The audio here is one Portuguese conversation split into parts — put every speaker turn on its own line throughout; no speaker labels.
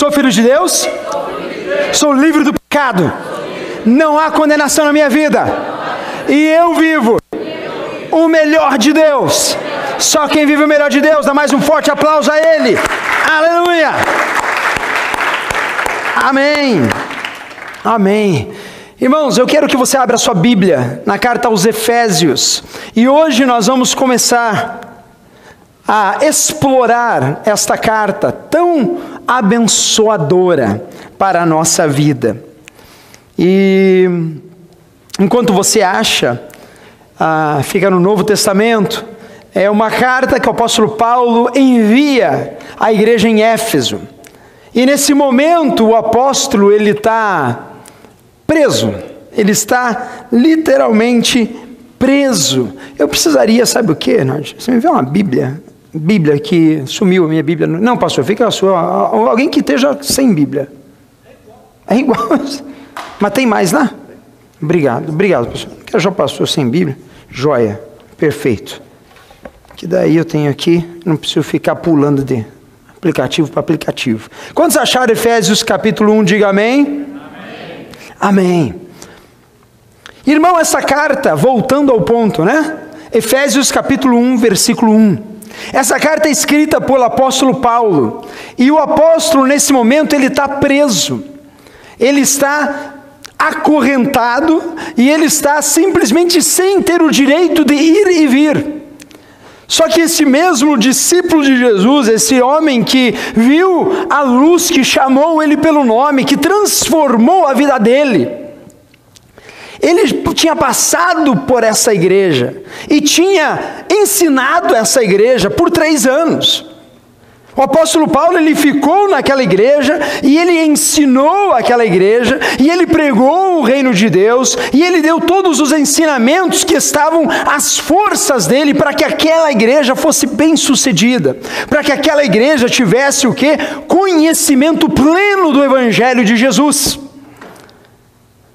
Sou filho de Deus? Sou livre do pecado. Não há condenação na minha vida. E eu vivo o melhor de Deus. Só quem vive o melhor de Deus, dá mais um forte aplauso a Ele. Aleluia. Amém. Amém. Irmãos, eu quero que você abra sua Bíblia na carta aos Efésios. E hoje nós vamos começar a explorar esta carta tão abençoadora para a nossa vida. E enquanto você acha, ah, fica no Novo Testamento, é uma carta que o apóstolo Paulo envia à igreja em Éfeso. E nesse momento o apóstolo ele está preso, ele está literalmente preso. Eu precisaria, sabe o que, Você me vê uma Bíblia, Bíblia que sumiu a minha Bíblia. Não, pastor, fica a sua. Alguém que esteja sem Bíblia. É igual. Mas tem mais lá? Obrigado, obrigado, pastor. Que já passou sem Bíblia? Joia, perfeito. Que daí eu tenho aqui, não preciso ficar pulando de aplicativo para aplicativo. Quantos acharam Efésios capítulo 1? Diga amém. Amém. amém. Irmão, essa carta, voltando ao ponto, né? Efésios capítulo 1, versículo 1. Essa carta é escrita pelo apóstolo Paulo. E o apóstolo, nesse momento, ele está preso. Ele está acorrentado e ele está simplesmente sem ter o direito de ir e vir. Só que esse mesmo discípulo de Jesus, esse homem que viu a luz, que chamou ele pelo nome, que transformou a vida dele, ele tinha passado por essa igreja e tinha ensinado essa igreja por três anos. O apóstolo Paulo ele ficou naquela igreja e ele ensinou aquela igreja e ele pregou o reino de Deus e ele deu todos os ensinamentos que estavam às forças dele para que aquela igreja fosse bem sucedida, para que aquela igreja tivesse o que? Conhecimento pleno do evangelho de Jesus.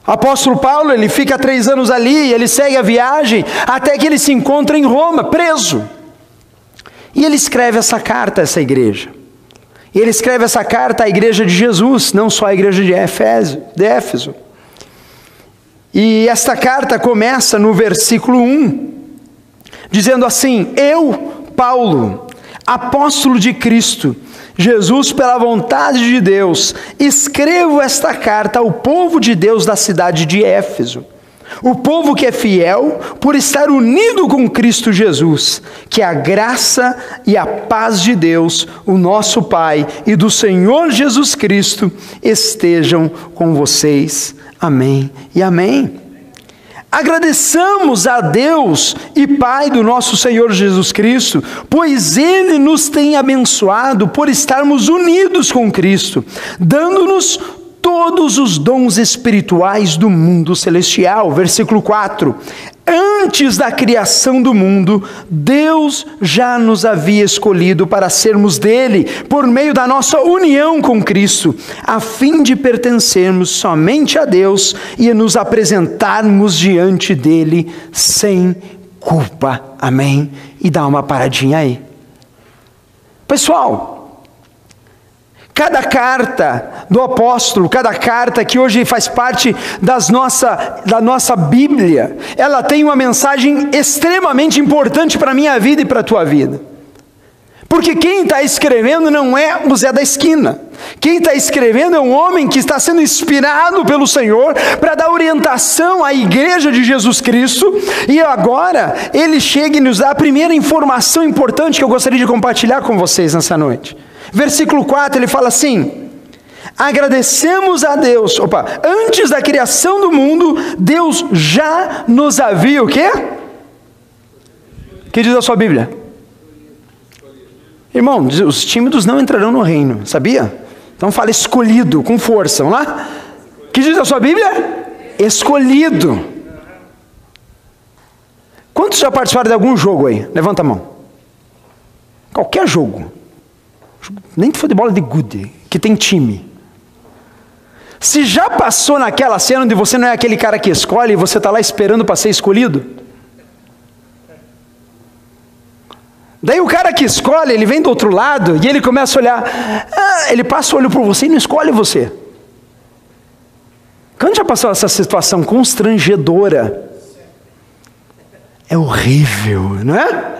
Apóstolo Paulo ele fica três anos ali, ele segue a viagem até que ele se encontra em Roma, preso. E ele escreve essa carta a essa igreja. E ele escreve essa carta à igreja de Jesus, não só à igreja de Éfeso. De Éfeso. E esta carta começa no versículo 1, dizendo assim: Eu, Paulo, apóstolo de Cristo, Jesus, pela vontade de Deus, escrevo esta carta ao povo de Deus da cidade de Éfeso o povo que é fiel por estar unido com Cristo Jesus, que a graça e a paz de Deus, o nosso Pai e do Senhor Jesus Cristo estejam com vocês. Amém e amém. Agradeçamos a Deus e Pai do nosso Senhor Jesus Cristo, pois Ele nos tem abençoado por estarmos unidos com Cristo, dando-nos todos os dons espirituais do mundo celestial. Versículo 4. Antes da criação do mundo, Deus já nos havia escolhido para sermos dele, por meio da nossa união com Cristo, a fim de pertencermos somente a Deus e nos apresentarmos diante dele sem culpa. Amém? E dá uma paradinha aí. Pessoal, Cada carta do apóstolo, cada carta que hoje faz parte das nossa, da nossa Bíblia, ela tem uma mensagem extremamente importante para a minha vida e para a tua vida. Porque quem está escrevendo não é o Zé da esquina. Quem está escrevendo é um homem que está sendo inspirado pelo Senhor para dar orientação à igreja de Jesus Cristo. E agora ele chega e nos dá a primeira informação importante que eu gostaria de compartilhar com vocês nessa noite. Versículo 4 ele fala assim: Agradecemos a Deus, opa, antes da criação do mundo, Deus já nos havia o quê? que diz a sua Bíblia? Irmão, os tímidos não entrarão no reino, sabia? Então fala escolhido, com força, vamos lá? que diz a sua Bíblia? Escolhido. Quantos já participaram de algum jogo aí? Levanta a mão. Qualquer jogo nem de futebol de good, que tem time. Se já passou naquela cena onde você não é aquele cara que escolhe e você está lá esperando para ser escolhido? Daí o cara que escolhe, ele vem do outro lado e ele começa a olhar, ah, ele passa o olho por você e não escolhe você. Quando já passou essa situação constrangedora? É horrível, não é?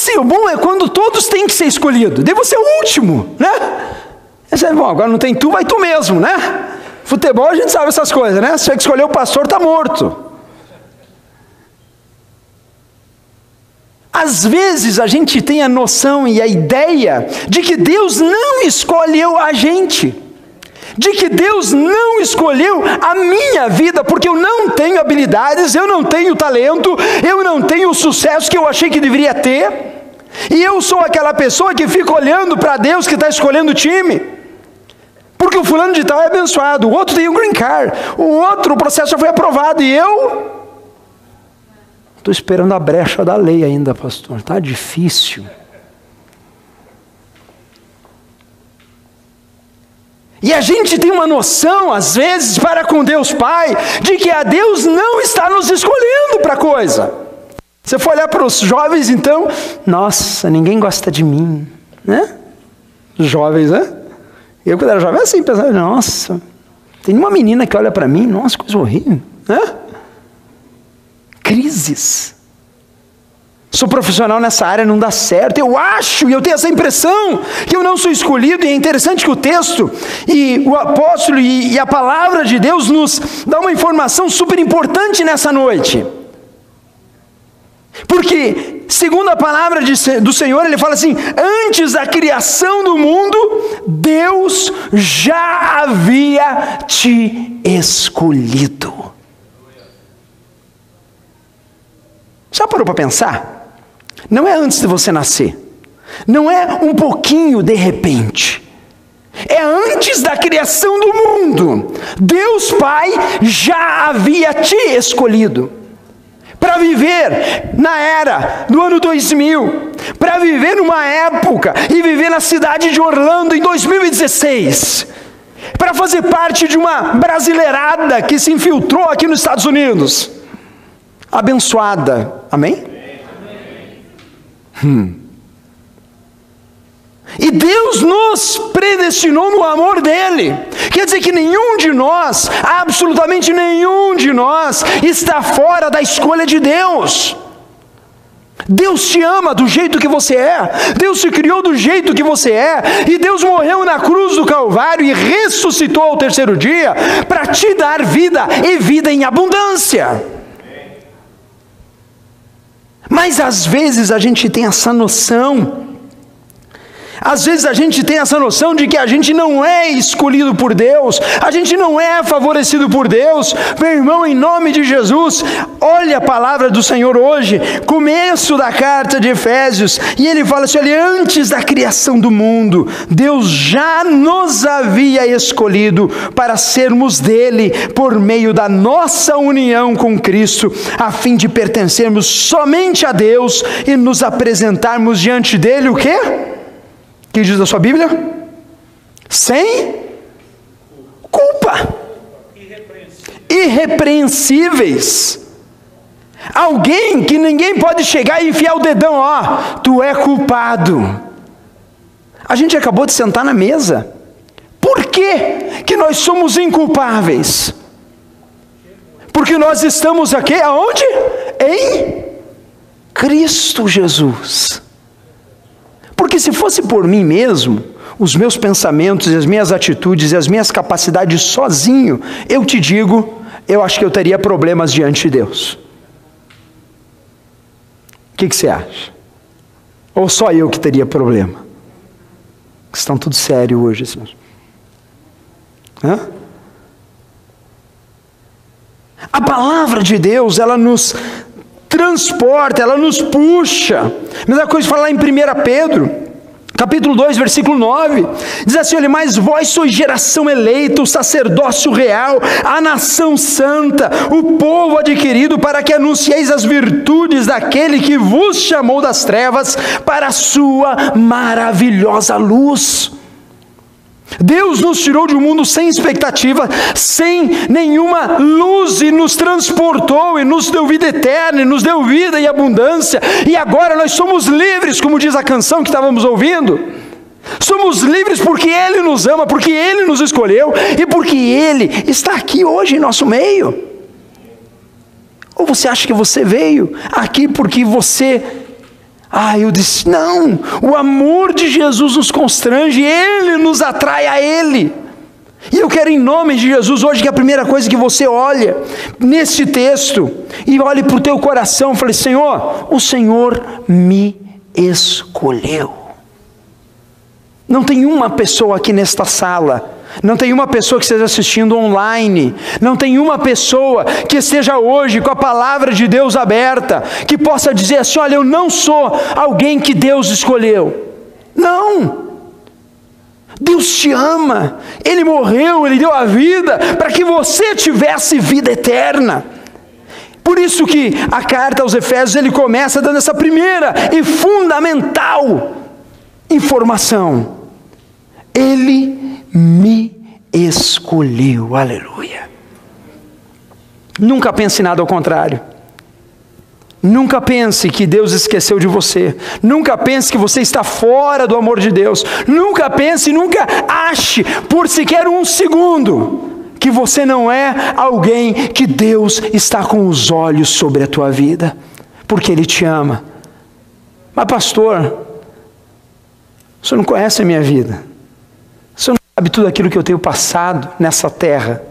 Assim, o bom é quando todos têm que ser escolhidos. Daí você o último, né? É, bom, agora não tem tu, vai tu mesmo, né? Futebol a gente sabe essas coisas, né? Se você que escolher o pastor, está morto. Às vezes a gente tem a noção e a ideia de que Deus não escolheu a gente, de que Deus não escolheu a minha vida, porque eu não tenho habilidades, eu não tenho talento, eu não tenho o sucesso que eu achei que deveria ter, e eu sou aquela pessoa que fica olhando para Deus que está escolhendo o time. Porque o fulano de tal é abençoado, o outro tem um green card, o outro, o processo já foi aprovado, e eu Estou esperando a brecha da lei ainda, pastor. Está difícil. E a gente tem uma noção, às vezes, para com Deus Pai, de que a Deus não está nos escolhendo para coisa. Você for olhar para os jovens, então, nossa, ninguém gosta de mim, né? Jovens, né? Eu, quando era jovem, assim, pensava, nossa, tem uma menina que olha para mim, nossa, coisa horrível, né? crises. Sou profissional nessa área, não dá certo. Eu acho e eu tenho essa impressão que eu não sou escolhido. E é interessante que o texto e o apóstolo e, e a palavra de Deus nos dá uma informação super importante nessa noite. Porque, segundo a palavra de, do Senhor, ele fala assim: antes da criação do mundo, Deus já havia te escolhido. Já parou para pensar? Não é antes de você nascer. Não é um pouquinho de repente. É antes da criação do mundo. Deus Pai já havia te escolhido para viver na era do ano 2000, para viver numa época e viver na cidade de Orlando em 2016, para fazer parte de uma brasileirada que se infiltrou aqui nos Estados Unidos abençoada. Amém? Hum. E Deus nos predestinou no amor dele. Quer dizer que nenhum de nós, absolutamente nenhum de nós, está fora da escolha de Deus. Deus te ama do jeito que você é, Deus te criou do jeito que você é, e Deus morreu na cruz do Calvário e ressuscitou ao terceiro dia para te dar vida e vida em abundância. Mas às vezes a gente tem essa noção às vezes a gente tem essa noção de que a gente não é escolhido por Deus, a gente não é favorecido por Deus. Meu irmão, em nome de Jesus, olha a palavra do Senhor hoje, começo da carta de Efésios, e ele fala assim: olha, antes da criação do mundo, Deus já nos havia escolhido para sermos dele por meio da nossa união com Cristo, a fim de pertencermos somente a Deus e nos apresentarmos diante dele o quê? Que diz a sua Bíblia? Sem culpa. Irrepreensíveis. Alguém que ninguém pode chegar e enfiar o dedão, ó, tu é culpado. A gente acabou de sentar na mesa. Por que, que nós somos inculpáveis? Porque nós estamos aqui aonde? Em Cristo Jesus. Porque se fosse por mim mesmo, os meus pensamentos, as minhas atitudes e as minhas capacidades sozinho, eu te digo, eu acho que eu teria problemas diante de Deus. O que, que você acha? Ou só eu que teria problema? Estão tudo sério hoje, senhor. Hã? A palavra de Deus, ela nos transporta, ela nos puxa. Mesma coisa falar em 1 Pedro. Capítulo 2, versículo 9, diz assim: olha, mas vós sois geração eleita, o sacerdócio real, a nação santa, o povo adquirido, para que anuncieis as virtudes daquele que vos chamou das trevas para a sua maravilhosa luz. Deus nos tirou de um mundo sem expectativa, sem nenhuma luz e nos transportou e nos deu vida eterna, e nos deu vida e abundância, e agora nós somos livres, como diz a canção que estávamos ouvindo. Somos livres porque Ele nos ama, porque Ele nos escolheu e porque Ele está aqui hoje em nosso meio. Ou você acha que você veio aqui porque você ah, eu disse: não, o amor de Jesus nos constrange, ele nos atrai a Ele. E eu quero, em nome de Jesus, hoje, que a primeira coisa que você olha nesse texto, e olhe para o teu coração, fale: Senhor, o Senhor me escolheu. Não tem uma pessoa aqui nesta sala não tem uma pessoa que esteja assistindo online, não tem uma pessoa que esteja hoje com a palavra de Deus aberta, que possa dizer assim: olha, eu não sou alguém que Deus escolheu. Não. Deus te ama, Ele morreu, Ele deu a vida para que você tivesse vida eterna. Por isso que a carta aos Efésios ele começa dando essa primeira e fundamental informação. Ele me escolheu. Aleluia. Nunca pense nada ao contrário. Nunca pense que Deus esqueceu de você. Nunca pense que você está fora do amor de Deus. Nunca pense, nunca ache por sequer um segundo que você não é alguém que Deus está com os olhos sobre a tua vida, porque Ele te ama. Mas, pastor, senhor não conhece a minha vida sabe tudo aquilo que eu tenho passado nessa terra.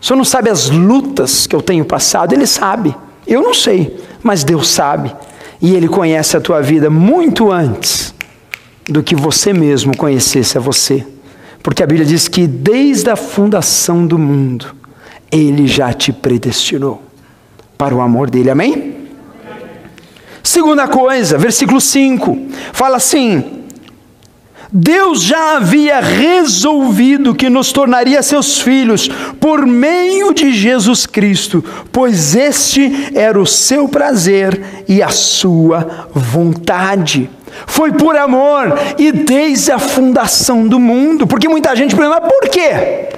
O Senhor não sabe as lutas que eu tenho passado, Ele sabe. Eu não sei, mas Deus sabe. E Ele conhece a tua vida muito antes do que você mesmo conhecesse a você. Porque a Bíblia diz que desde a fundação do mundo, Ele já te predestinou para o amor dele. Amém? Segunda coisa, versículo 5, fala assim: Deus já havia resolvido que nos tornaria seus filhos por meio de Jesus Cristo, pois este era o seu prazer e a sua vontade. Foi por amor e desde a fundação do mundo, porque muita gente pergunta, por quê?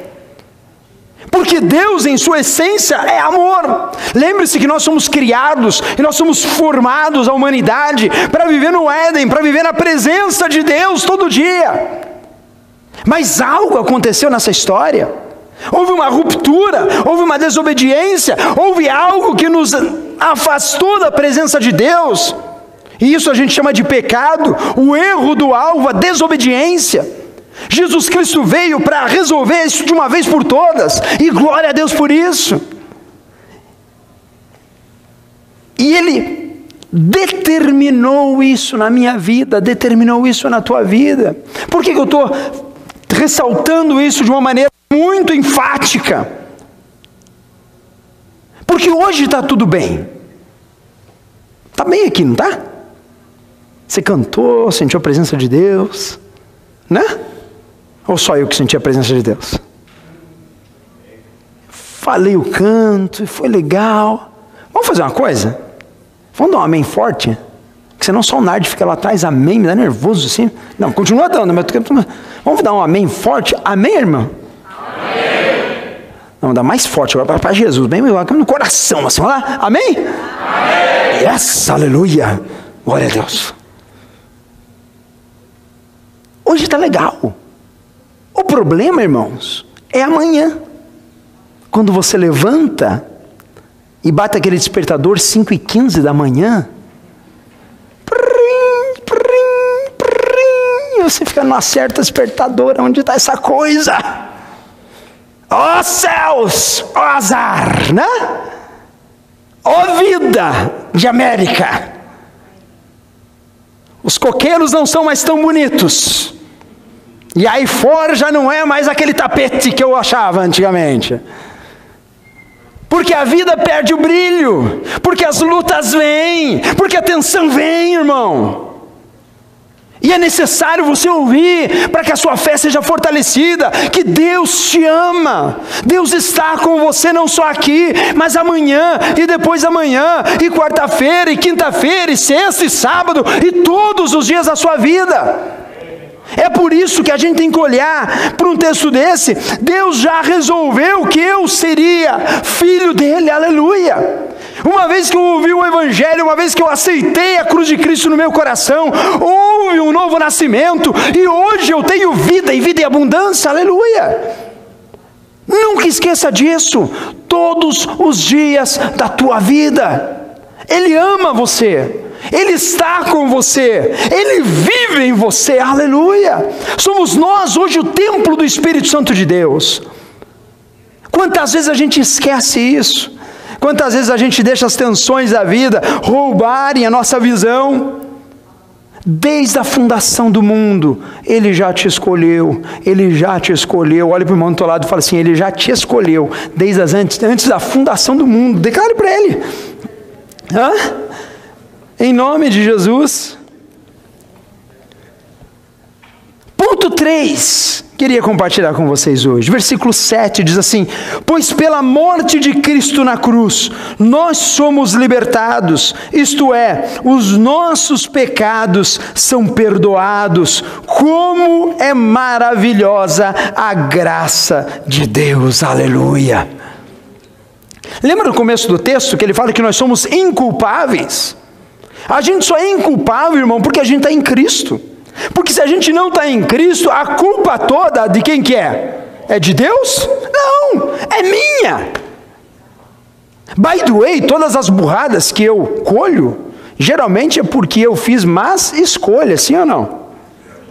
Porque Deus, em sua essência, é amor. Lembre-se que nós somos criados e nós somos formados, a humanidade, para viver no Éden, para viver na presença de Deus todo dia. Mas algo aconteceu nessa história. Houve uma ruptura, houve uma desobediência, houve algo que nos afastou da presença de Deus. E isso a gente chama de pecado, o erro do alvo, a desobediência. Jesus Cristo veio para resolver isso de uma vez por todas, e glória a Deus por isso. E Ele determinou isso na minha vida, determinou isso na tua vida. Por que, que eu estou ressaltando isso de uma maneira muito enfática? Porque hoje está tudo bem. Está bem aqui, não está? Você cantou, sentiu a presença de Deus, né? Ou só eu que senti a presença de Deus? Falei o canto, foi legal. Vamos fazer uma coisa? Vamos dar um amém forte? Que senão só o Nard fica lá atrás, amém, me dá nervoso assim. Não, continua dando, mas vamos dar um amém forte? Amém, irmão? Amém. Vamos dar mais forte agora para Jesus, bem no coração, assim, vamos lá? Amém? Amém. Yes, aleluia. Glória a Deus. Hoje está legal. O problema, irmãos, é amanhã. Quando você levanta e bate aquele despertador 5 e 15 da manhã, prim, prim, prim, você fica numa certa despertadora, onde está essa coisa? Ó oh, céus, ó oh, azar, né? Ó oh, vida de América. Os coqueiros não são mais tão bonitos. E aí fora já não é mais aquele tapete que eu achava antigamente. Porque a vida perde o brilho, porque as lutas vêm, porque a tensão vem, irmão. E é necessário você ouvir para que a sua fé seja fortalecida, que Deus te ama, Deus está com você não só aqui, mas amanhã e depois amanhã, e quarta-feira, e quinta-feira, e sexta e sábado, e todos os dias da sua vida. É por isso que a gente tem que olhar para um texto desse. Deus já resolveu que eu seria filho dele, aleluia. Uma vez que eu ouvi o Evangelho, uma vez que eu aceitei a cruz de Cristo no meu coração, houve um novo nascimento e hoje eu tenho vida e vida em abundância, aleluia. Nunca esqueça disso, todos os dias da tua vida. Ele ama você. Ele está com você, Ele vive em você, aleluia. Somos nós hoje o templo do Espírito Santo de Deus. Quantas vezes a gente esquece isso? Quantas vezes a gente deixa as tensões da vida roubarem a nossa visão? Desde a fundação do mundo, Ele já te escolheu, Ele já te escolheu. Olha para o irmão do teu lado e fala assim: Ele já te escolheu, desde antes, antes da fundação do mundo. Declare para Ele. Hã? Em nome de Jesus. Ponto 3, queria compartilhar com vocês hoje. Versículo 7 diz assim: Pois pela morte de Cristo na cruz, nós somos libertados, isto é, os nossos pecados são perdoados. Como é maravilhosa a graça de Deus, aleluia. Lembra no começo do texto que ele fala que nós somos inculpáveis? A gente só é inculpável, irmão, porque a gente está em Cristo. Porque se a gente não está em Cristo, a culpa toda de quem que é? É de Deus? Não, é minha. By the way, todas as burradas que eu colho, geralmente é porque eu fiz más escolhas, sim ou não?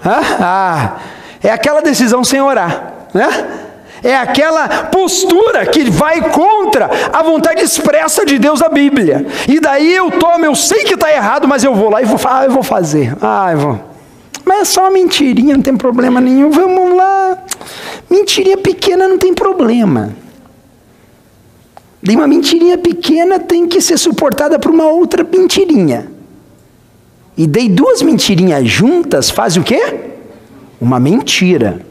Ah, é aquela decisão sem orar, né? É aquela postura que vai contra a vontade expressa de Deus da Bíblia. E daí eu tomo, eu sei que está errado, mas eu vou lá e vou, ah, eu vou fazer. Ah, eu vou. Mas é só uma mentirinha, não tem problema nenhum. Vamos lá. Mentirinha pequena não tem problema. E uma mentirinha pequena tem que ser suportada por uma outra mentirinha. E dei duas mentirinhas juntas, faz o quê? Uma mentira.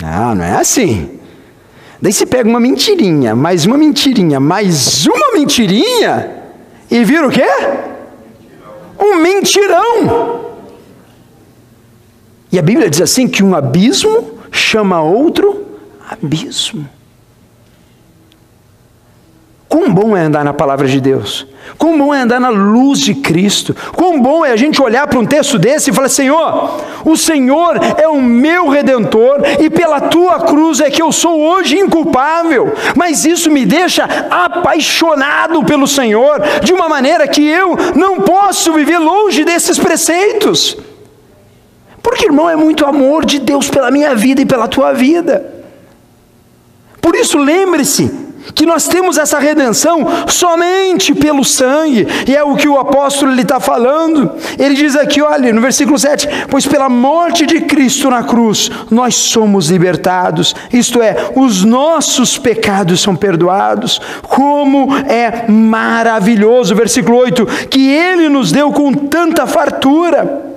Não, não é assim. Daí você pega uma mentirinha, mais uma mentirinha, mais uma mentirinha, e vira o quê? Um mentirão. E a Bíblia diz assim: que um abismo chama outro abismo. Quão bom é andar na palavra de Deus. Quão bom é andar na luz de Cristo. Quão bom é a gente olhar para um texto desse e falar: Senhor, o Senhor é o meu redentor e pela tua cruz é que eu sou hoje inculpável. Mas isso me deixa apaixonado pelo Senhor de uma maneira que eu não posso viver longe desses preceitos. Porque, irmão, é muito amor de Deus pela minha vida e pela tua vida. Por isso, lembre-se que nós temos essa redenção somente pelo sangue, e é o que o apóstolo está falando. Ele diz aqui, olha, no versículo 7: Pois pela morte de Cristo na cruz, nós somos libertados, isto é, os nossos pecados são perdoados. Como é maravilhoso, versículo 8: que Ele nos deu com tanta fartura.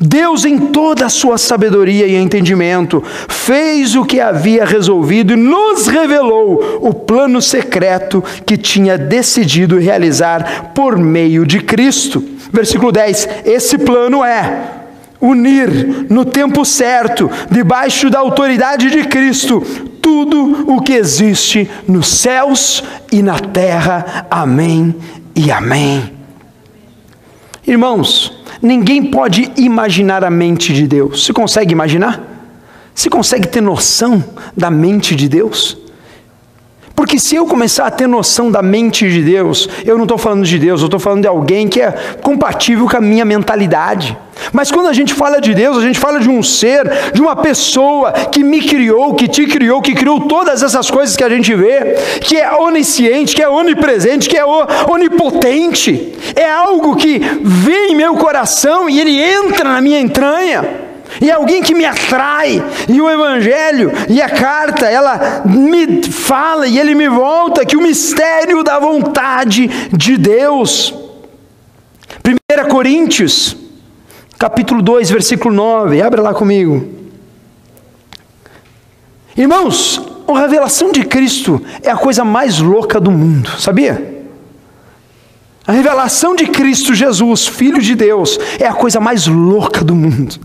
Deus, em toda a sua sabedoria e entendimento, fez o que havia resolvido e nos revelou o plano secreto que tinha decidido realizar por meio de Cristo. Versículo 10: Esse plano é unir no tempo certo, debaixo da autoridade de Cristo, tudo o que existe nos céus e na terra. Amém e amém. Irmãos, Ninguém pode imaginar a mente de Deus. Você consegue imaginar? Você consegue ter noção da mente de Deus? Porque se eu começar a ter noção da mente de Deus, eu não estou falando de Deus, eu estou falando de alguém que é compatível com a minha mentalidade. Mas quando a gente fala de Deus, a gente fala de um ser, de uma pessoa que me criou, que te criou, que criou todas essas coisas que a gente vê, que é onisciente, que é onipresente, que é onipotente. É algo que vem em meu coração e ele entra na minha entranha e é alguém que me atrai, e o Evangelho e a carta, ela me fala e ele me volta que o mistério da vontade de Deus. 1 Coríntios, capítulo 2, versículo 9, abra lá comigo. Irmãos, a revelação de Cristo é a coisa mais louca do mundo, sabia? A revelação de Cristo Jesus, Filho de Deus, é a coisa mais louca do mundo.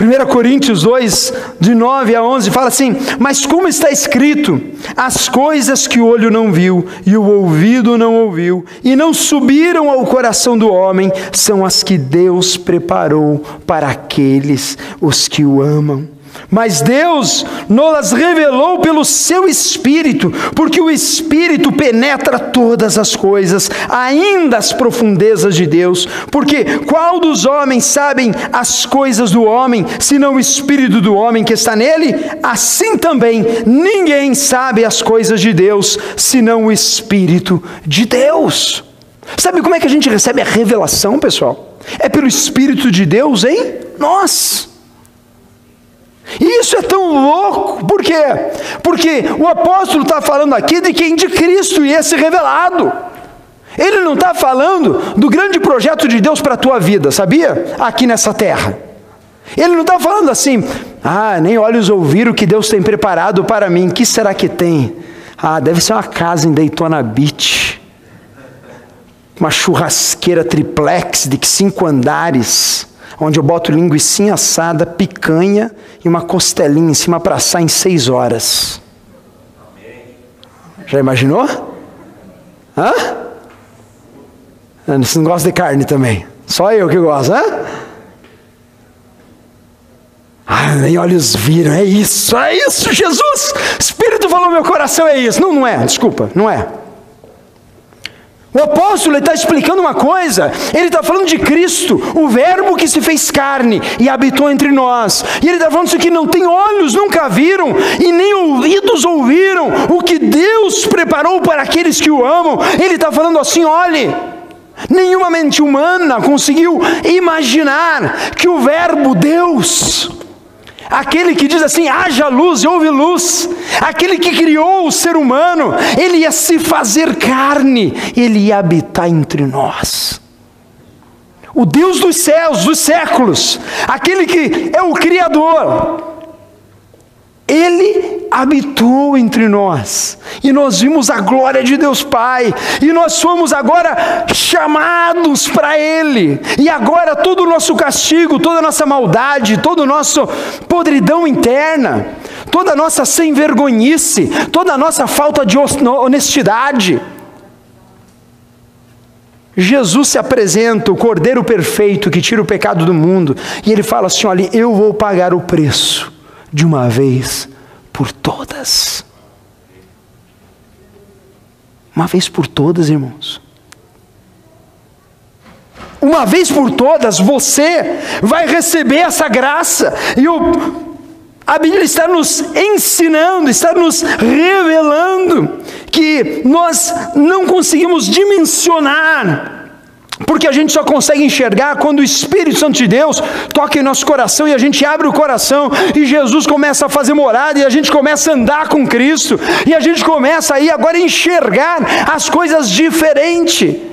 1 Coríntios 2, de 9 a 11, fala assim: Mas como está escrito, as coisas que o olho não viu e o ouvido não ouviu e não subiram ao coração do homem, são as que Deus preparou para aqueles os que o amam. Mas Deus nos revelou pelo seu Espírito, porque o Espírito penetra todas as coisas, ainda as profundezas de Deus. Porque qual dos homens sabem as coisas do homem, senão o Espírito do homem que está nele? Assim também ninguém sabe as coisas de Deus, senão o Espírito de Deus. Sabe como é que a gente recebe a revelação, pessoal? É pelo Espírito de Deus em nós. Isso é tão louco, por quê? Porque o apóstolo está falando aqui de quem? De Cristo e esse revelado. Ele não está falando do grande projeto de Deus para a tua vida, sabia? Aqui nessa terra. Ele não está falando assim, ah, nem olhos ouviram o que Deus tem preparado para mim, que será que tem? Ah, deve ser uma casa em Daytona Beach, uma churrasqueira triplex de cinco andares, onde eu boto linguiça assada, picanha e uma costelinha em cima para assar em seis horas. Já imaginou? Hã? Você não gosta de carne também? Só eu que gosto, hã? Ah, nem olhos viram, é isso, é isso, Jesus! Espírito falou meu coração, é isso. Não, não é, desculpa, não é. O apóstolo está explicando uma coisa, ele está falando de Cristo, o Verbo que se fez carne e habitou entre nós. E ele está falando isso que não tem olhos, nunca viram, e nem ouvidos ouviram o que Deus preparou para aqueles que o amam. Ele está falando assim: olhe, nenhuma mente humana conseguiu imaginar que o Verbo Deus Aquele que diz assim: haja luz e houve luz. Aquele que criou o ser humano, ele ia se fazer carne, ele ia habitar entre nós. O Deus dos céus, dos séculos, aquele que é o Criador, ele habitou entre nós, e nós vimos a glória de Deus Pai, e nós fomos agora chamados para Ele, e agora todo o nosso castigo, toda a nossa maldade, todo o nosso podridão interna, toda a nossa sem vergonhice, toda a nossa falta de honestidade, Jesus se apresenta, o Cordeiro perfeito que tira o pecado do mundo, e ele fala assim: olha, eu vou pagar o preço de uma vez por todas. Uma vez por todas, irmãos. Uma vez por todas, você vai receber essa graça. E o, a Bíblia está nos ensinando, está nos revelando que nós não conseguimos dimensionar porque a gente só consegue enxergar quando o Espírito Santo de Deus toca em nosso coração e a gente abre o coração e Jesus começa a fazer morada e a gente começa a andar com Cristo e a gente começa aí agora a enxergar as coisas diferente.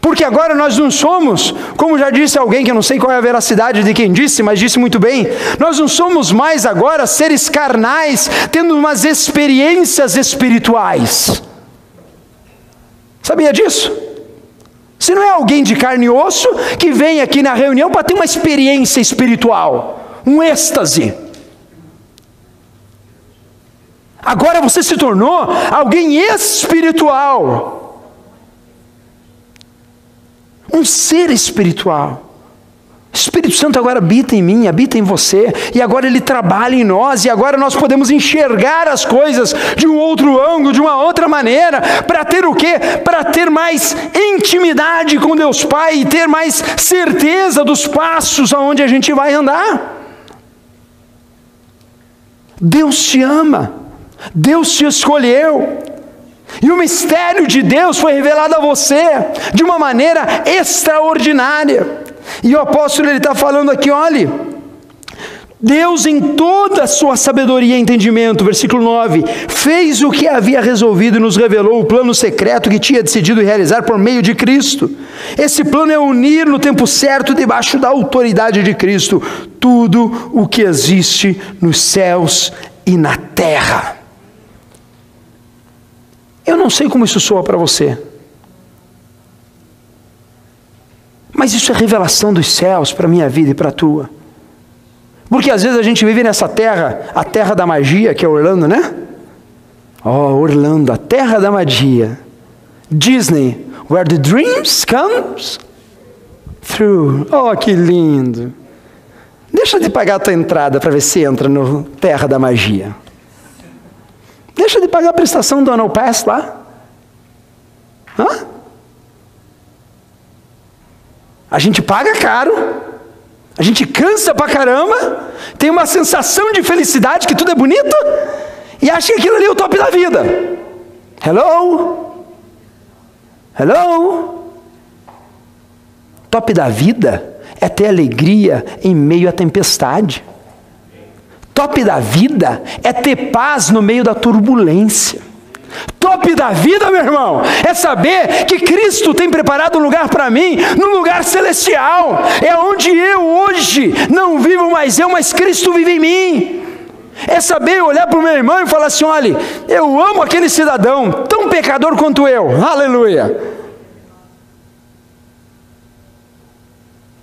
Porque agora nós não somos, como já disse alguém, que eu não sei qual é a veracidade de quem disse, mas disse muito bem, nós não somos mais agora seres carnais, tendo umas experiências espirituais. Sabia disso? Você não é alguém de carne e osso que vem aqui na reunião para ter uma experiência espiritual, um êxtase. Agora você se tornou alguém espiritual, um ser espiritual. Espírito Santo agora habita em mim, habita em você, e agora ele trabalha em nós, e agora nós podemos enxergar as coisas de um outro ângulo, de uma outra maneira, para ter o quê? Para ter mais intimidade com Deus Pai e ter mais certeza dos passos aonde a gente vai andar. Deus te ama, Deus te escolheu. E o mistério de Deus foi revelado a você de uma maneira extraordinária. E o apóstolo ele está falando aqui, olhe, Deus em toda a sua sabedoria e entendimento, versículo 9, fez o que havia resolvido e nos revelou o plano secreto que tinha decidido realizar por meio de Cristo. Esse plano é unir no tempo certo, debaixo da autoridade de Cristo, tudo o que existe nos céus e na terra. Eu não sei como isso soa para você. Mas isso é revelação dos céus para a minha vida e para a tua. Porque às vezes a gente vive nessa terra, a terra da magia, que é Orlando, né? Oh, Orlando, a terra da magia. Disney, where the dreams comes through. Oh, que lindo. Deixa de pagar a tua entrada para ver se entra no terra da magia. Deixa de pagar a prestação do Annual Pass lá. Hã? A gente paga caro, a gente cansa pra caramba, tem uma sensação de felicidade que tudo é bonito, e acha que aquilo ali é o top da vida. Hello? Hello? Top da vida é ter alegria em meio à tempestade. Top da vida é ter paz no meio da turbulência. Top da vida, meu irmão, é saber que Cristo tem preparado um lugar para mim, num lugar celestial. É onde eu hoje não vivo mais eu, mas Cristo vive em mim. É saber olhar para o meu irmão e falar assim: olha, eu amo aquele cidadão, tão pecador quanto eu. Aleluia.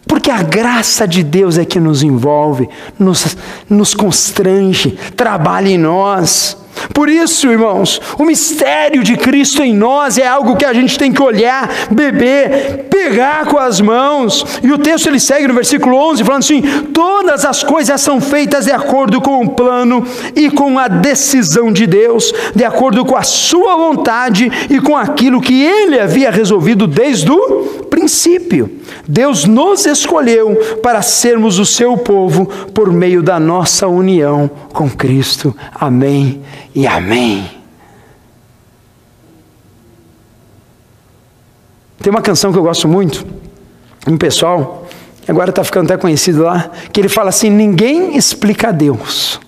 Porque a graça de Deus é que nos envolve, nos, nos constrange, trabalha em nós. Por isso, irmãos, o mistério de Cristo em nós é algo que a gente tem que olhar, beber, pegar com as mãos. E o texto ele segue no versículo 11, falando assim: Todas as coisas são feitas de acordo com o plano e com a decisão de Deus, de acordo com a sua vontade e com aquilo que ele havia resolvido desde o princípio. Deus nos escolheu para sermos o seu povo por meio da nossa união com Cristo. Amém e amém. Tem uma canção que eu gosto muito, um pessoal, agora está ficando até conhecido lá, que ele fala assim: ninguém explica a Deus.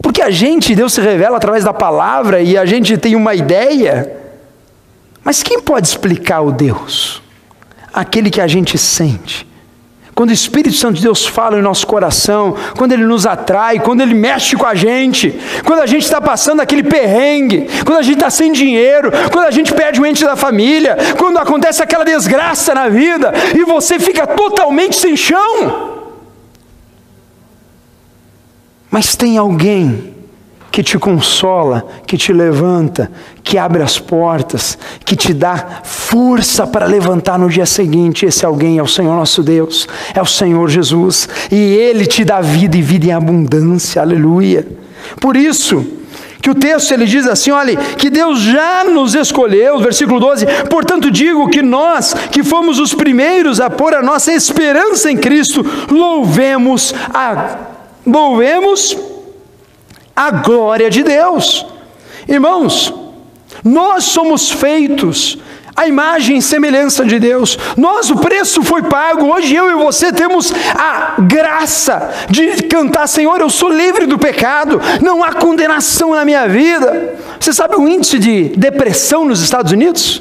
Porque a gente, Deus se revela através da palavra e a gente tem uma ideia, mas quem pode explicar o Deus? Aquele que a gente sente, quando o Espírito Santo de Deus fala em nosso coração, quando ele nos atrai, quando ele mexe com a gente, quando a gente está passando aquele perrengue, quando a gente está sem dinheiro, quando a gente perde um ente da família, quando acontece aquela desgraça na vida e você fica totalmente sem chão. Mas tem alguém que te consola, que te levanta, que abre as portas, que te dá força para levantar no dia seguinte. Esse alguém é o Senhor nosso Deus, é o Senhor Jesus, e Ele te dá vida e vida em abundância, aleluia. Por isso, que o texto ele diz assim: olha, que Deus já nos escolheu, versículo 12, portanto digo que nós, que fomos os primeiros a pôr a nossa esperança em Cristo, louvemos a louvemos a glória de Deus. Irmãos, nós somos feitos a imagem e semelhança de Deus. Nós, o preço foi pago. Hoje eu e você temos a graça de cantar: Senhor, eu sou livre do pecado, não há condenação na minha vida. Você sabe o índice de depressão nos Estados Unidos?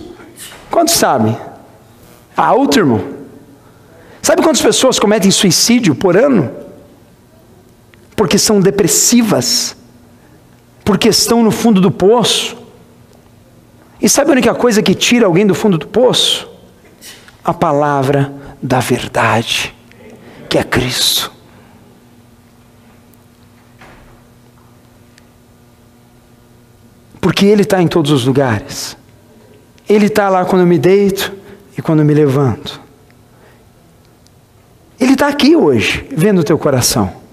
Quantos sabem? Alto, irmão. Sabe quantas pessoas cometem suicídio por ano? Porque são depressivas porque estão no fundo do poço. E sabe a única coisa que tira alguém do fundo do poço? A palavra da verdade, que é Cristo. Porque Ele está em todos os lugares. Ele está lá quando eu me deito e quando eu me levanto. Ele está aqui hoje, vendo o teu coração.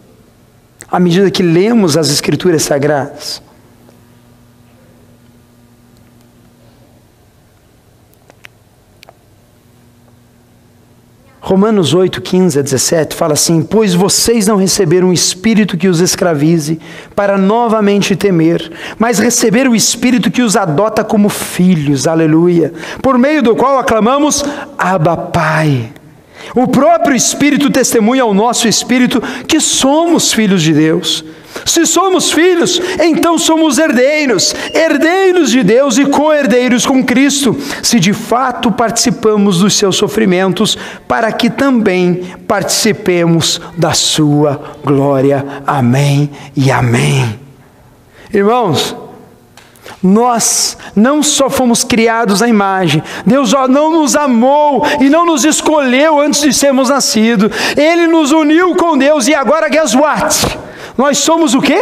À medida que lemos as Escrituras Sagradas. Romanos 8, 15 a 17 fala assim: Pois vocês não receberam um espírito que os escravize para novamente temer, mas receberam o espírito que os adota como filhos, aleluia, por meio do qual aclamamos Abba Pai. O próprio Espírito testemunha ao nosso espírito que somos filhos de Deus. Se somos filhos, então somos herdeiros, herdeiros de Deus e co-herdeiros com Cristo, se de fato participamos dos seus sofrimentos, para que também participemos da sua glória. Amém e amém. Irmãos, Nós não só fomos criados à imagem, Deus não nos amou e não nos escolheu antes de sermos nascidos, Ele nos uniu com Deus e agora, guess what? Nós somos o quê?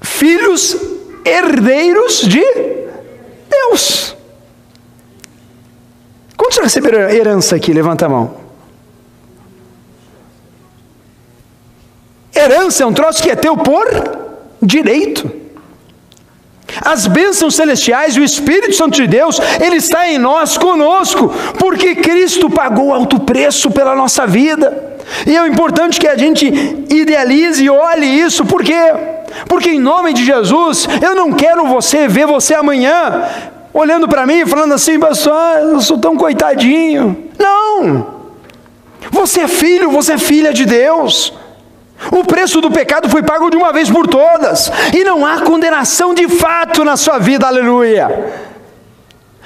Filhos herdeiros de Deus. Quantos receberam herança aqui? Levanta a mão. Herança é um troço que é teu por direito. As bênçãos celestiais o Espírito Santo de Deus, Ele está em nós, conosco, porque Cristo pagou alto preço pela nossa vida. E é importante que a gente idealize e olhe isso, por quê? Porque em nome de Jesus, eu não quero você ver você amanhã olhando para mim e falando assim, pastor, eu sou tão coitadinho. Não! Você é filho, você é filha de Deus. O preço do pecado foi pago de uma vez por todas, e não há condenação de fato na sua vida, aleluia.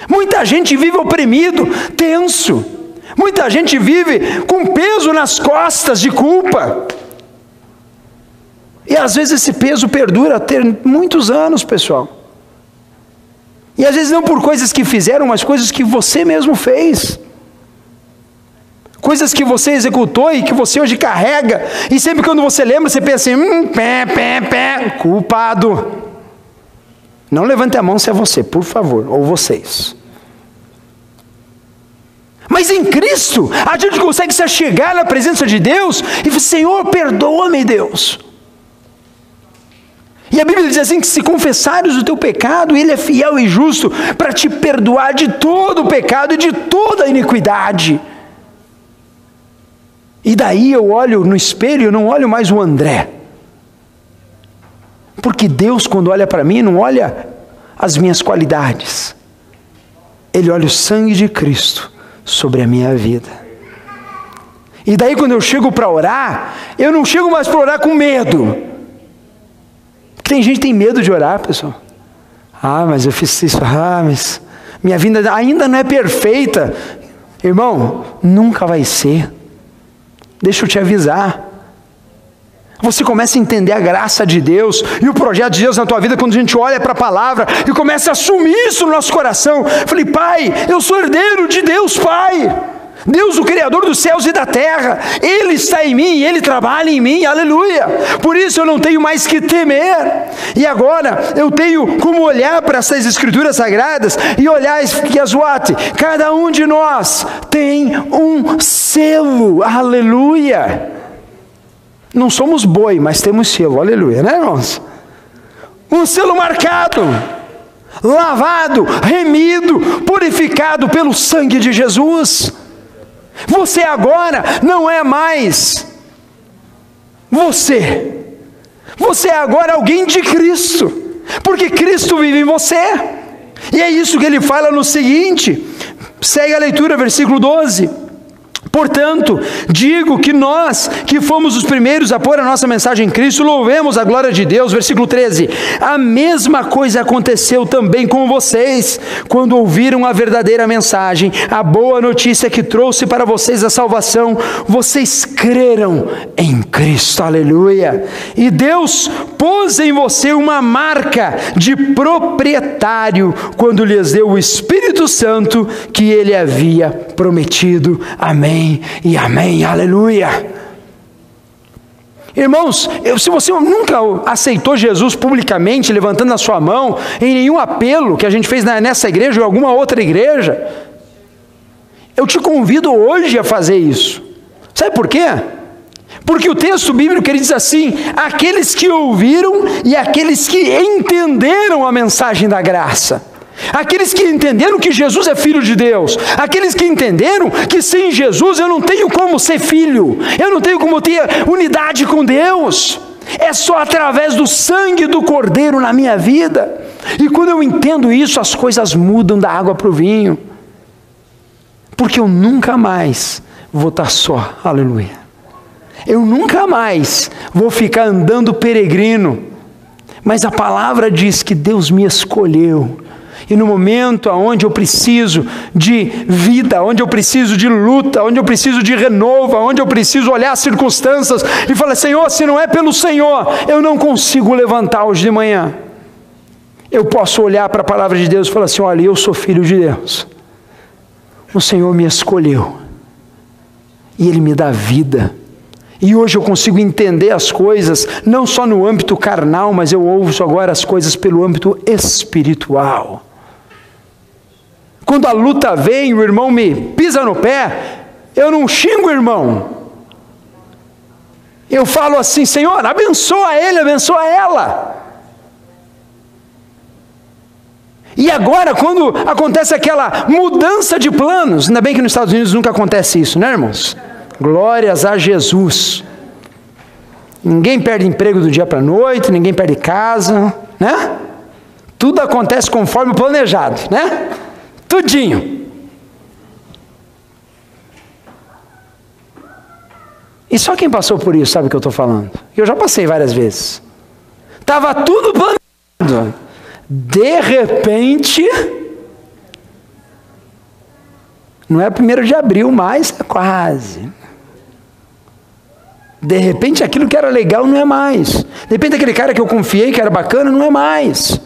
Muita gente vive oprimido, tenso, muita gente vive com peso nas costas de culpa, e às vezes esse peso perdura ter muitos anos, pessoal. E às vezes não por coisas que fizeram, mas coisas que você mesmo fez coisas que você executou e que você hoje carrega, e sempre quando você lembra, você pensa assim: hum, pé, pé, pé, culpado. Não levante a mão se é você, por favor, ou vocês. Mas em Cristo, a gente consegue se chegar na presença de Deus e falar: Senhor, perdoa-me, Deus. E a Bíblia diz assim: que se confessares o teu pecado, Ele é fiel e justo para te perdoar de todo o pecado e de toda a iniquidade. E daí eu olho no espelho, eu não olho mais o André. Porque Deus, quando olha para mim, não olha as minhas qualidades. Ele olha o sangue de Cristo sobre a minha vida. E daí, quando eu chego para orar, eu não chego mais para orar com medo. Porque tem gente que tem medo de orar, pessoal. Ah, mas eu fiz isso. Ah, mas minha vida ainda não é perfeita. Irmão, nunca vai ser. Deixa eu te avisar. Você começa a entender a graça de Deus e o projeto de Deus na tua vida quando a gente olha para a palavra e começa a assumir isso no nosso coração. falei, Pai, eu sou herdeiro de Deus, Pai. Deus, o Criador dos céus e da terra, Ele está em mim, Ele trabalha em mim, aleluia. Por isso eu não tenho mais que temer. E agora eu tenho como olhar para essas Escrituras sagradas e olhar que what? Cada um de nós tem um selo, aleluia. Não somos boi, mas temos selo, aleluia, né, irmãos? Um selo marcado lavado, remido, purificado pelo sangue de Jesus. Você agora não é mais você. Você é agora alguém de Cristo, porque Cristo vive em você. E é isso que ele fala no seguinte: segue a leitura, versículo 12. Portanto, digo que nós, que fomos os primeiros a pôr a nossa mensagem em Cristo, louvemos a glória de Deus. Versículo 13: A mesma coisa aconteceu também com vocês, quando ouviram a verdadeira mensagem, a boa notícia que trouxe para vocês a salvação, vocês creram em Cristo, aleluia. E Deus pôs em você uma marca de proprietário quando lhes deu o Espírito Santo que ele havia prometido. Amém amém e amém, aleluia. Irmãos, se você nunca aceitou Jesus publicamente, levantando a sua mão, em nenhum apelo que a gente fez nessa igreja ou alguma outra igreja, eu te convido hoje a fazer isso. Sabe por quê? Porque o texto bíblico ele diz assim: aqueles que ouviram e aqueles que entenderam a mensagem da graça. Aqueles que entenderam que Jesus é filho de Deus, aqueles que entenderam que sem Jesus eu não tenho como ser filho, eu não tenho como ter unidade com Deus, é só através do sangue do Cordeiro na minha vida. E quando eu entendo isso, as coisas mudam da água para o vinho, porque eu nunca mais vou estar só, aleluia. Eu nunca mais vou ficar andando peregrino, mas a palavra diz que Deus me escolheu e no momento onde eu preciso de vida, onde eu preciso de luta, onde eu preciso de renovo, onde eu preciso olhar as circunstâncias e falar: Senhor, se não é pelo Senhor, eu não consigo levantar hoje de manhã. eu posso olhar para a palavra de Deus e falar assim: olha, eu sou filho de Deus, o Senhor me escolheu, e Ele me dá vida. E hoje eu consigo entender as coisas, não só no âmbito carnal, mas eu ouço agora as coisas pelo âmbito espiritual. Quando a luta vem, o irmão me pisa no pé, eu não xingo o irmão. Eu falo assim, Senhor, abençoa ele, abençoa ela. E agora, quando acontece aquela mudança de planos, ainda bem que nos Estados Unidos nunca acontece isso, né, irmãos? Glórias a Jesus. Ninguém perde emprego do dia para a noite, ninguém perde casa, né? Tudo acontece conforme planejado, né? Tudinho. E só quem passou por isso sabe o que eu estou falando. Eu já passei várias vezes. Estava tudo planejado. De repente, não é primeiro de abril mais, é quase. De repente aquilo que era legal não é mais. De repente aquele cara que eu confiei que era bacana não é mais.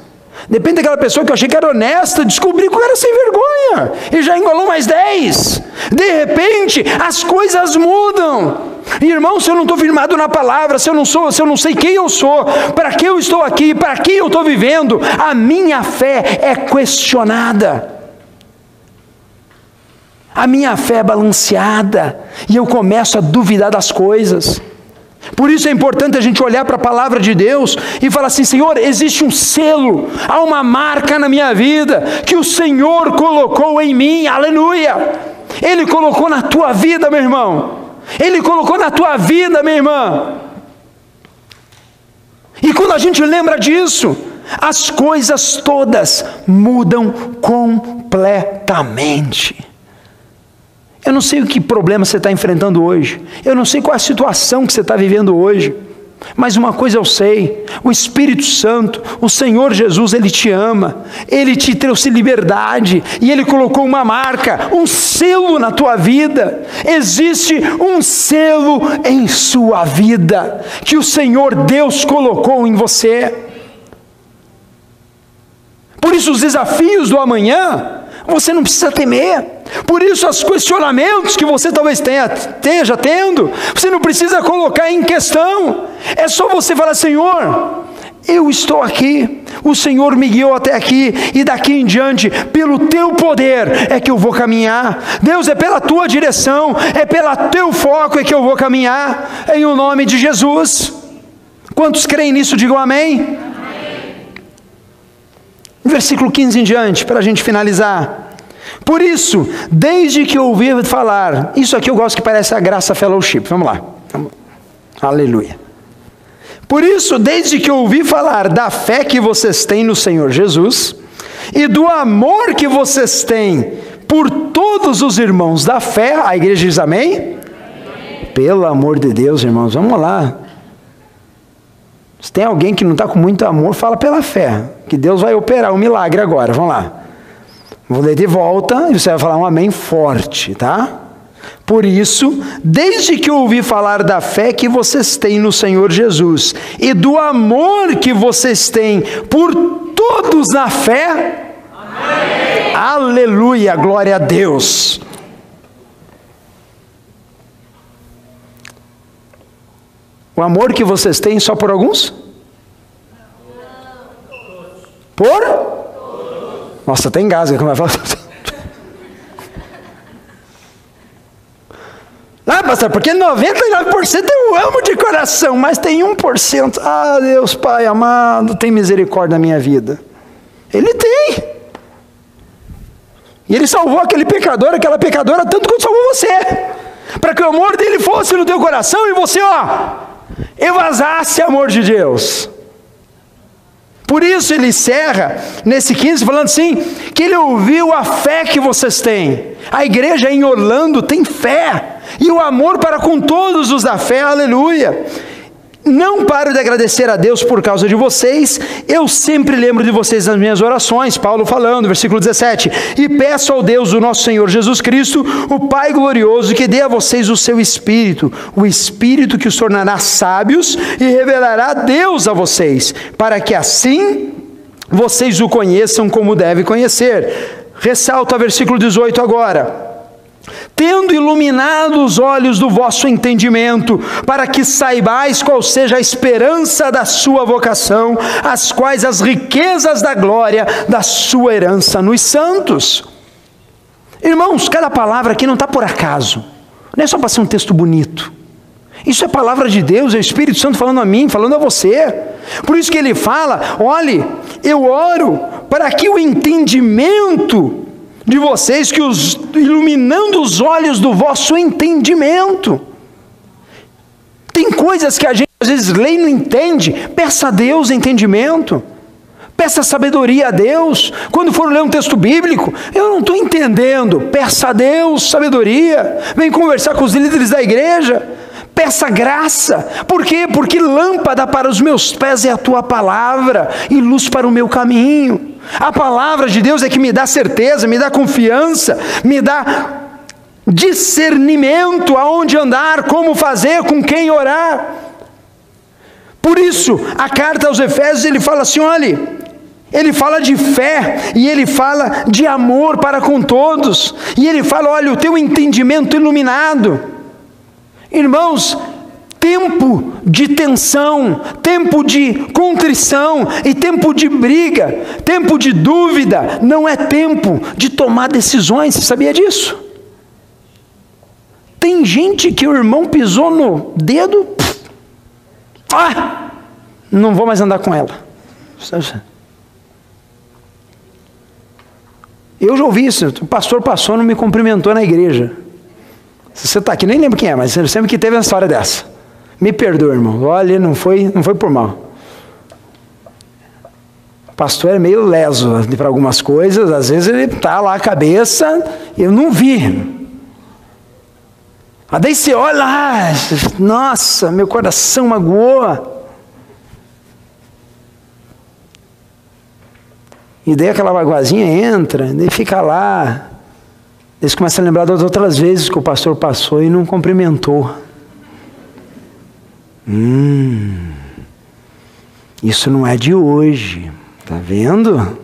Depende daquela pessoa que eu achei que era honesta, descobri que eu era sem vergonha e já engolou mais dez. De repente, as coisas mudam. Irmão, se eu não estou firmado na palavra, se eu não sou, se eu não sei quem eu sou, para que eu estou aqui, para que eu estou vivendo, a minha fé é questionada. A minha fé é balanceada e eu começo a duvidar das coisas. Por isso é importante a gente olhar para a palavra de Deus e falar assim: Senhor, existe um selo, há uma marca na minha vida que o Senhor colocou em mim, aleluia. Ele colocou na tua vida, meu irmão. Ele colocou na tua vida, minha irmã. E quando a gente lembra disso, as coisas todas mudam completamente. Eu não sei o que problema você está enfrentando hoje. Eu não sei qual é a situação que você está vivendo hoje. Mas uma coisa eu sei: o Espírito Santo, o Senhor Jesus, Ele te ama, Ele te trouxe liberdade e Ele colocou uma marca, um selo na tua vida. Existe um selo em sua vida que o Senhor Deus colocou em você. Por isso, os desafios do amanhã você não precisa temer. Por isso, os questionamentos que você talvez tenha, esteja tendo, você não precisa colocar em questão. É só você falar: Senhor, eu estou aqui, o Senhor me guiou até aqui, e daqui em diante, pelo teu poder, é que eu vou caminhar. Deus, é pela tua direção, é pelo teu foco é que eu vou caminhar, em o nome de Jesus. Quantos creem nisso, digam amém. Versículo 15 em diante, para a gente finalizar. Por isso, desde que ouvi falar, isso aqui eu gosto que parece a graça fellowship. Vamos lá. Aleluia. Por isso, desde que ouvi falar da fé que vocês têm no Senhor Jesus e do amor que vocês têm por todos os irmãos da fé, a igreja diz amém? amém. Pelo amor de Deus, irmãos, vamos lá. Se tem alguém que não está com muito amor, fala pela fé, que Deus vai operar um milagre agora. Vamos lá. Vou ler de volta e você vai falar um amém forte, tá? Por isso, desde que eu ouvi falar da fé que vocês têm no Senhor Jesus e do amor que vocês têm por todos na fé, Amém. aleluia, glória a Deus. O amor que vocês têm só por alguns? Por? Nossa, tem gás. Como falar? Ah, pastor, porque 99% eu amo de coração, mas tem 1%. Ah, Deus Pai amado, tem misericórdia na minha vida. Ele tem. E ele salvou aquele pecador, aquela pecadora, tanto quanto salvou você. Para que o amor dele fosse no teu coração e você, ó, evasasse amor de Deus. Por isso ele encerra nesse 15 falando assim: que ele ouviu a fé que vocês têm. A igreja em Orlando tem fé, e o amor para com todos os da fé, aleluia. Não paro de agradecer a Deus por causa de vocês, eu sempre lembro de vocês nas minhas orações, Paulo falando, versículo 17: E peço ao Deus, o nosso Senhor Jesus Cristo, o Pai glorioso, que dê a vocês o seu Espírito, o Espírito que os tornará sábios e revelará Deus a vocês, para que assim vocês o conheçam como deve conhecer. Ressalta o versículo 18 agora tendo iluminado os olhos do vosso entendimento, para que saibais qual seja a esperança da sua vocação, as quais as riquezas da glória da sua herança nos santos. Irmãos, cada palavra aqui não está por acaso, não é só para ser um texto bonito. Isso é palavra de Deus, é o Espírito Santo falando a mim, falando a você. Por isso que ele fala: olhe, eu oro para que o entendimento de vocês que os iluminando os olhos do vosso entendimento. Tem coisas que a gente às vezes lê e não entende. Peça a Deus entendimento. Peça sabedoria a Deus. Quando for ler um texto bíblico, eu não estou entendendo. Peça a Deus sabedoria. Vem conversar com os líderes da igreja. Peça graça. Por quê? Porque lâmpada para os meus pés é a tua palavra e luz para o meu caminho. A palavra de Deus é que me dá certeza, me dá confiança, me dá discernimento aonde andar, como fazer, com quem orar. Por isso, a carta aos Efésios ele fala assim: olhe, ele fala de fé e ele fala de amor para com todos, e ele fala: olha, o teu entendimento iluminado. Irmãos, tempo de tensão, tempo de contrição e tempo de briga, tempo de dúvida, não é tempo de tomar decisões. Você sabia disso? Tem gente que o irmão pisou no dedo, ah, não vou mais andar com ela. Eu já ouvi isso, o pastor passou, não me cumprimentou na igreja. Se você está aqui, nem lembro quem é, mas sempre que teve uma história dessa. Me perdoa, irmão. Olha, não foi, não foi por mal. O pastor é meio leso para algumas coisas, às vezes ele está lá a cabeça, eu não vi. Aí daí você olha lá, nossa, meu coração magoou. E daí aquela magoazinha entra, daí fica lá. Daí você começa a lembrar das outras vezes que o pastor passou e não cumprimentou. Hum, isso não é de hoje, tá vendo?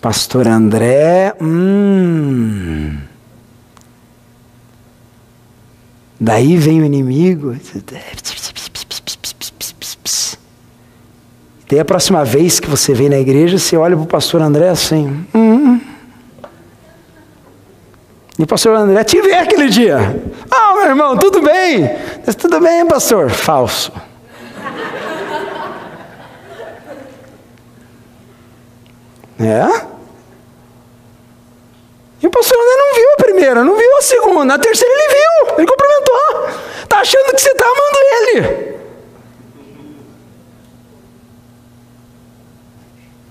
Pastor André, hum. Daí vem o inimigo. Daí a próxima vez que você vem na igreja, você olha para o pastor André assim. Hum. E o pastor André te vê aquele dia. Ah, meu irmão, tudo bem? Tudo bem, pastor? Falso. É? E o pastor André não viu a primeira, não viu a segunda, a terceira ele viu, ele cumprimentou. Está achando que você está amando ele.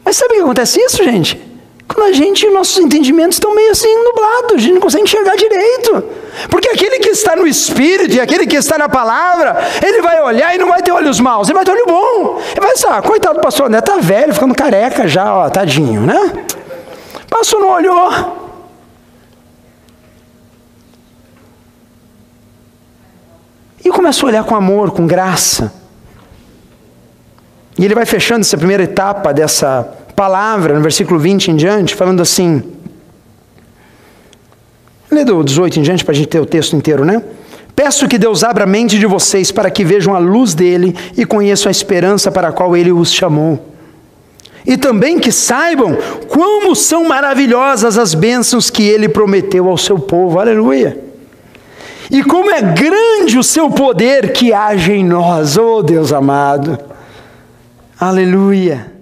Mas sabe o que acontece isso, gente? Quando a gente, nossos entendimentos estão meio assim nublados, a gente não consegue enxergar direito. Porque aquele que está no Espírito e aquele que está na palavra, ele vai olhar e não vai ter olhos maus, ele vai ter olho bom. Ele vai pensar, ah, coitado do pastor André, está velho, ficando careca já, ó, tadinho, né? Pastor não olhou. E começou a olhar com amor, com graça. E ele vai fechando essa primeira etapa dessa palavra, no versículo 20 em diante, falando assim. Lê do 18 em diante para a gente ter o texto inteiro, né? Peço que Deus abra a mente de vocês para que vejam a luz dele e conheçam a esperança para a qual ele os chamou. E também que saibam como são maravilhosas as bênçãos que ele prometeu ao seu povo. Aleluia! E como é grande o seu poder que age em nós, oh Deus amado. Aleluia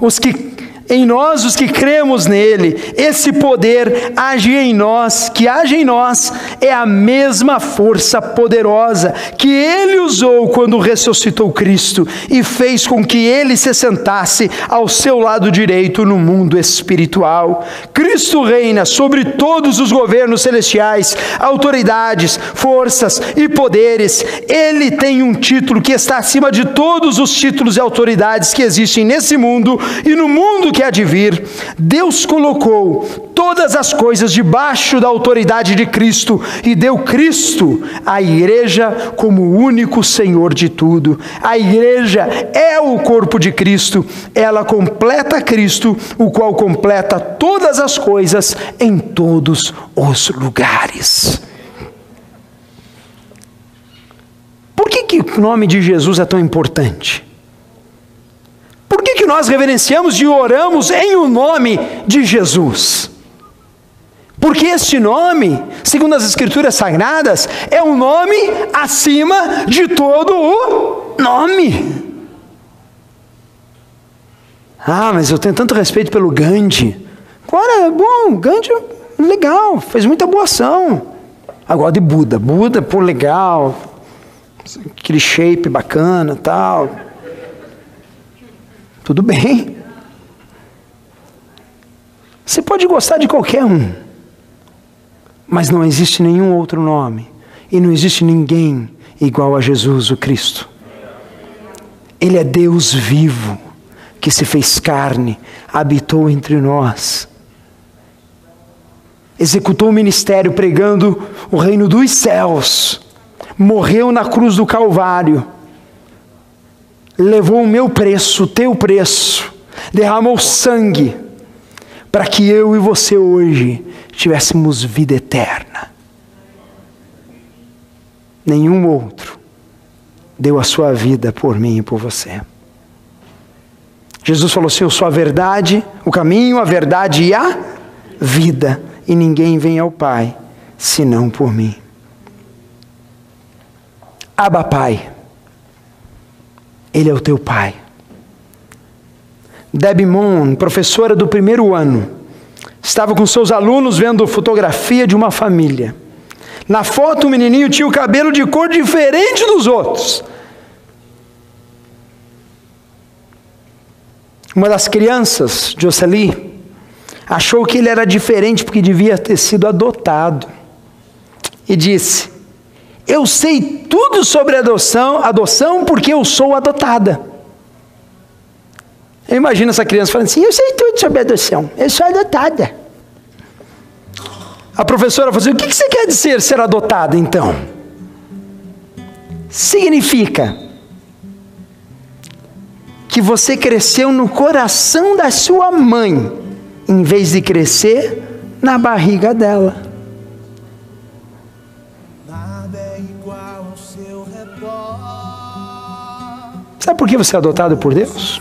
os que em nós, os que cremos nele, esse poder age em nós, que age em nós, é a mesma força poderosa que ele usou quando ressuscitou Cristo e fez com que ele se sentasse ao seu lado direito no mundo espiritual. Cristo reina sobre todos os governos celestiais, autoridades, forças e poderes. Ele tem um título que está acima de todos os títulos e autoridades que existem nesse mundo e no mundo que há de vir, Deus colocou todas as coisas debaixo da autoridade de Cristo e deu Cristo à igreja como o único Senhor de tudo. A igreja é o corpo de Cristo, ela completa Cristo, o qual completa todas as coisas em todos os lugares. Por que, que o nome de Jesus é tão importante? Nós reverenciamos e oramos em o nome de Jesus? Porque este nome, segundo as Escrituras Sagradas, é um nome acima de todo o nome. Ah, mas eu tenho tanto respeito pelo Gandhi. Agora, bom, Gandhi legal, fez muita boa ação. Agora de Buda, Buda, pô, legal, aquele shape bacana, tal. Tudo bem. Você pode gostar de qualquer um. Mas não existe nenhum outro nome e não existe ninguém igual a Jesus o Cristo. Ele é Deus vivo que se fez carne, habitou entre nós. Executou o ministério pregando o reino dos céus. Morreu na cruz do Calvário. Levou o meu preço, o teu preço. Derramou sangue para que eu e você hoje tivéssemos vida eterna. Nenhum outro deu a sua vida por mim e por você. Jesus falou assim: Eu sou a verdade, o caminho, a verdade e a vida, e ninguém vem ao Pai senão por mim. Aba Pai, Ele é o teu Pai. Debbie Moon, professora do primeiro ano, estava com seus alunos vendo fotografia de uma família. Na foto, o menininho tinha o cabelo de cor diferente dos outros. Uma das crianças, Jocely, achou que ele era diferente porque devia ter sido adotado. E disse: Eu sei tudo sobre adoção, adoção porque eu sou adotada. Eu imagino essa criança falando assim: Eu sei tudo sobre adoção, eu sou adotada. A professora falou assim: O que você quer dizer ser adotada então? Significa que você cresceu no coração da sua mãe, em vez de crescer na barriga dela. Sabe por que você é adotado por Deus?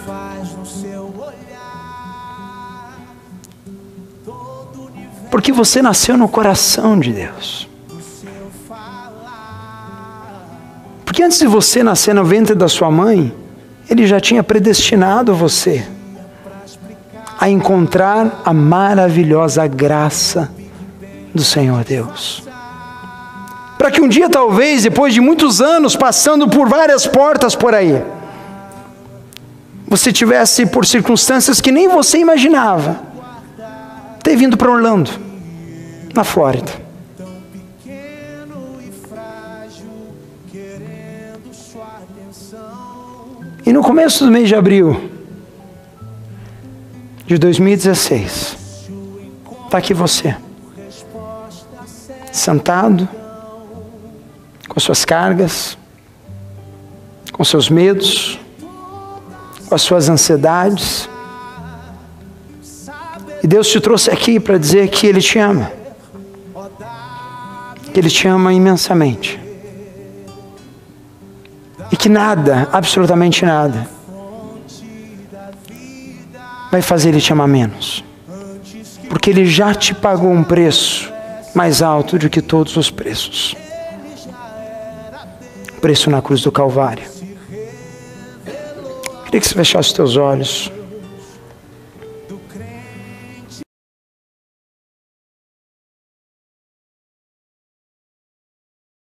Porque você nasceu no coração de Deus. Porque antes de você nascer no ventre da sua mãe, Ele já tinha predestinado você a encontrar a maravilhosa graça do Senhor Deus. Para que um dia, talvez, depois de muitos anos passando por várias portas por aí, você tivesse, por circunstâncias que nem você imaginava, ter vindo para Orlando, na Flórida. E no começo do mês de abril de 2016, está aqui você, sentado, com suas cargas, com seus medos, com as suas ansiedades, e Deus te trouxe aqui para dizer que Ele te ama. Que Ele te ama imensamente. E que nada, absolutamente nada, vai fazer Ele te amar menos. Porque Ele já te pagou um preço mais alto do que todos os preços preço na cruz do Calvário. Queria que você fechasse os teus olhos.